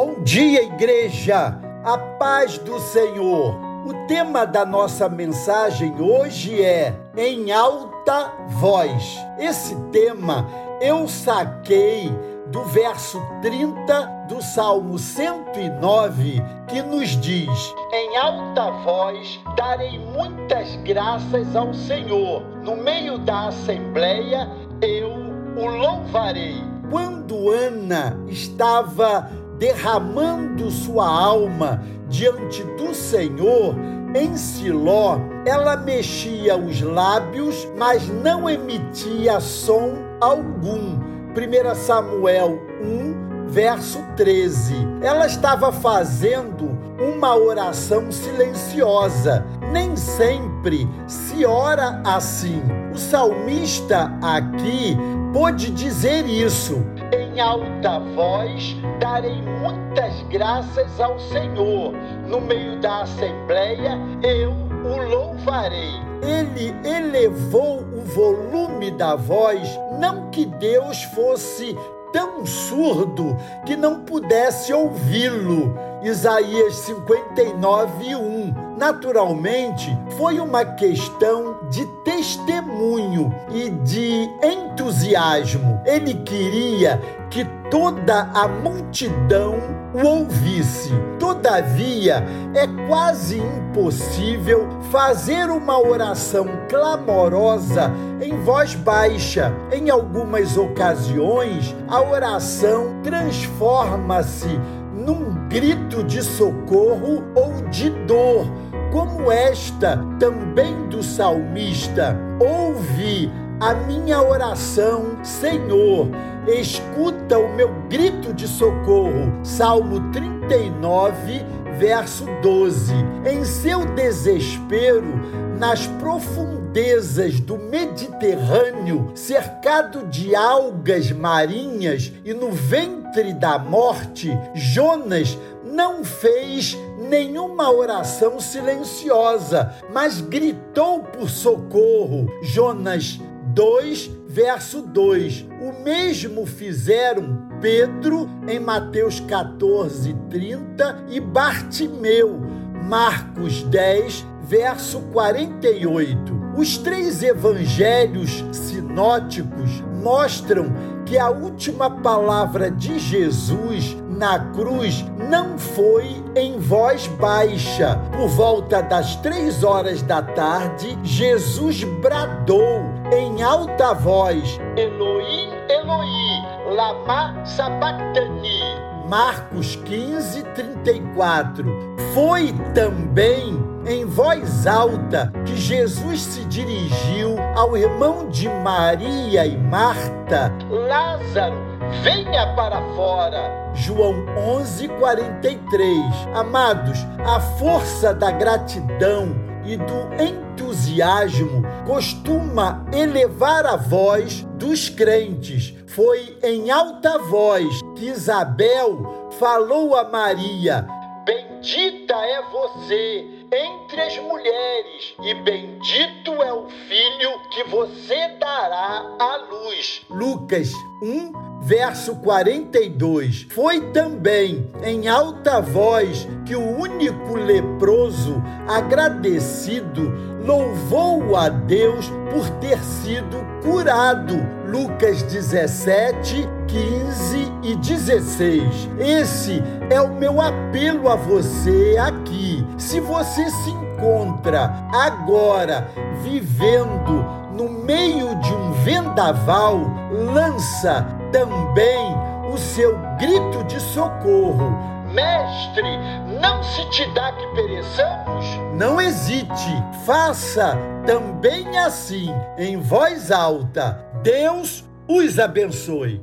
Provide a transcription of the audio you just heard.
Bom dia, igreja! A paz do Senhor. O tema da nossa mensagem hoje é Em Alta Voz. Esse tema eu saquei do verso 30 do Salmo 109, que nos diz: Em alta voz darei muitas graças ao Senhor, no meio da assembleia eu o louvarei. Quando Ana estava derramando sua alma diante do Senhor, em Siló, ela mexia os lábios, mas não emitia som algum. 1 Samuel 1, verso 13. Ela estava fazendo uma oração silenciosa. Nem sempre se ora assim. O salmista aqui pôde dizer isso em alta voz darei muitas graças ao Senhor. No meio da assembleia eu o louvarei. Ele elevou o volume da voz, não que Deus fosse tão surdo que não pudesse ouvi-lo. Isaías 59, 1. Naturalmente, foi uma questão de testemunho e de entusiasmo. Ele queria que toda a multidão o ouvisse. Todavia, é quase impossível fazer uma oração clamorosa em voz baixa. Em algumas ocasiões, a oração transforma-se num grito de socorro ou de dor, como esta também do salmista. Ouve a minha oração, Senhor, escuta o meu grito de socorro. Salmo 39, verso 12. Em seu desespero, nas profundezas do Mediterrâneo, cercado de algas marinhas e no ventre da morte, Jonas não fez nenhuma oração silenciosa, mas gritou por socorro. Jonas 2, verso 2. O mesmo fizeram Pedro em Mateus 14, 30 e Bartimeu, Marcos 10, verso 48. Os três evangelhos sinóticos mostram que a última palavra de Jesus na cruz não foi em voz baixa. Por volta das três horas da tarde, Jesus bradou em alta voz: Eloí, Eloí, lama sabachthani. Marcos 15, 34. Foi também em voz alta que Jesus se dirigiu ao irmão de Maria e Marta: Lázaro, venha para fora. João 11, 43. Amados, a força da gratidão e do entusiasmo costuma elevar a voz dos crentes. Foi em alta voz que Isabel falou a Maria: Bendita é você entre as mulheres, e bendito é o filho que você dará à luz. Lucas 1, verso 42. Foi também em alta voz que o único leproso, agradecido, louvou a Deus por ter sido curado. Lucas 17, 15 e 16. Esse é o meu apelo a você aqui. Se você se encontra agora vivendo no meio de um vendaval, lança também o seu grito de socorro. Mestre, não se te dá que pereçamos? Não hesite, faça também assim, em voz alta. Deus os abençoe.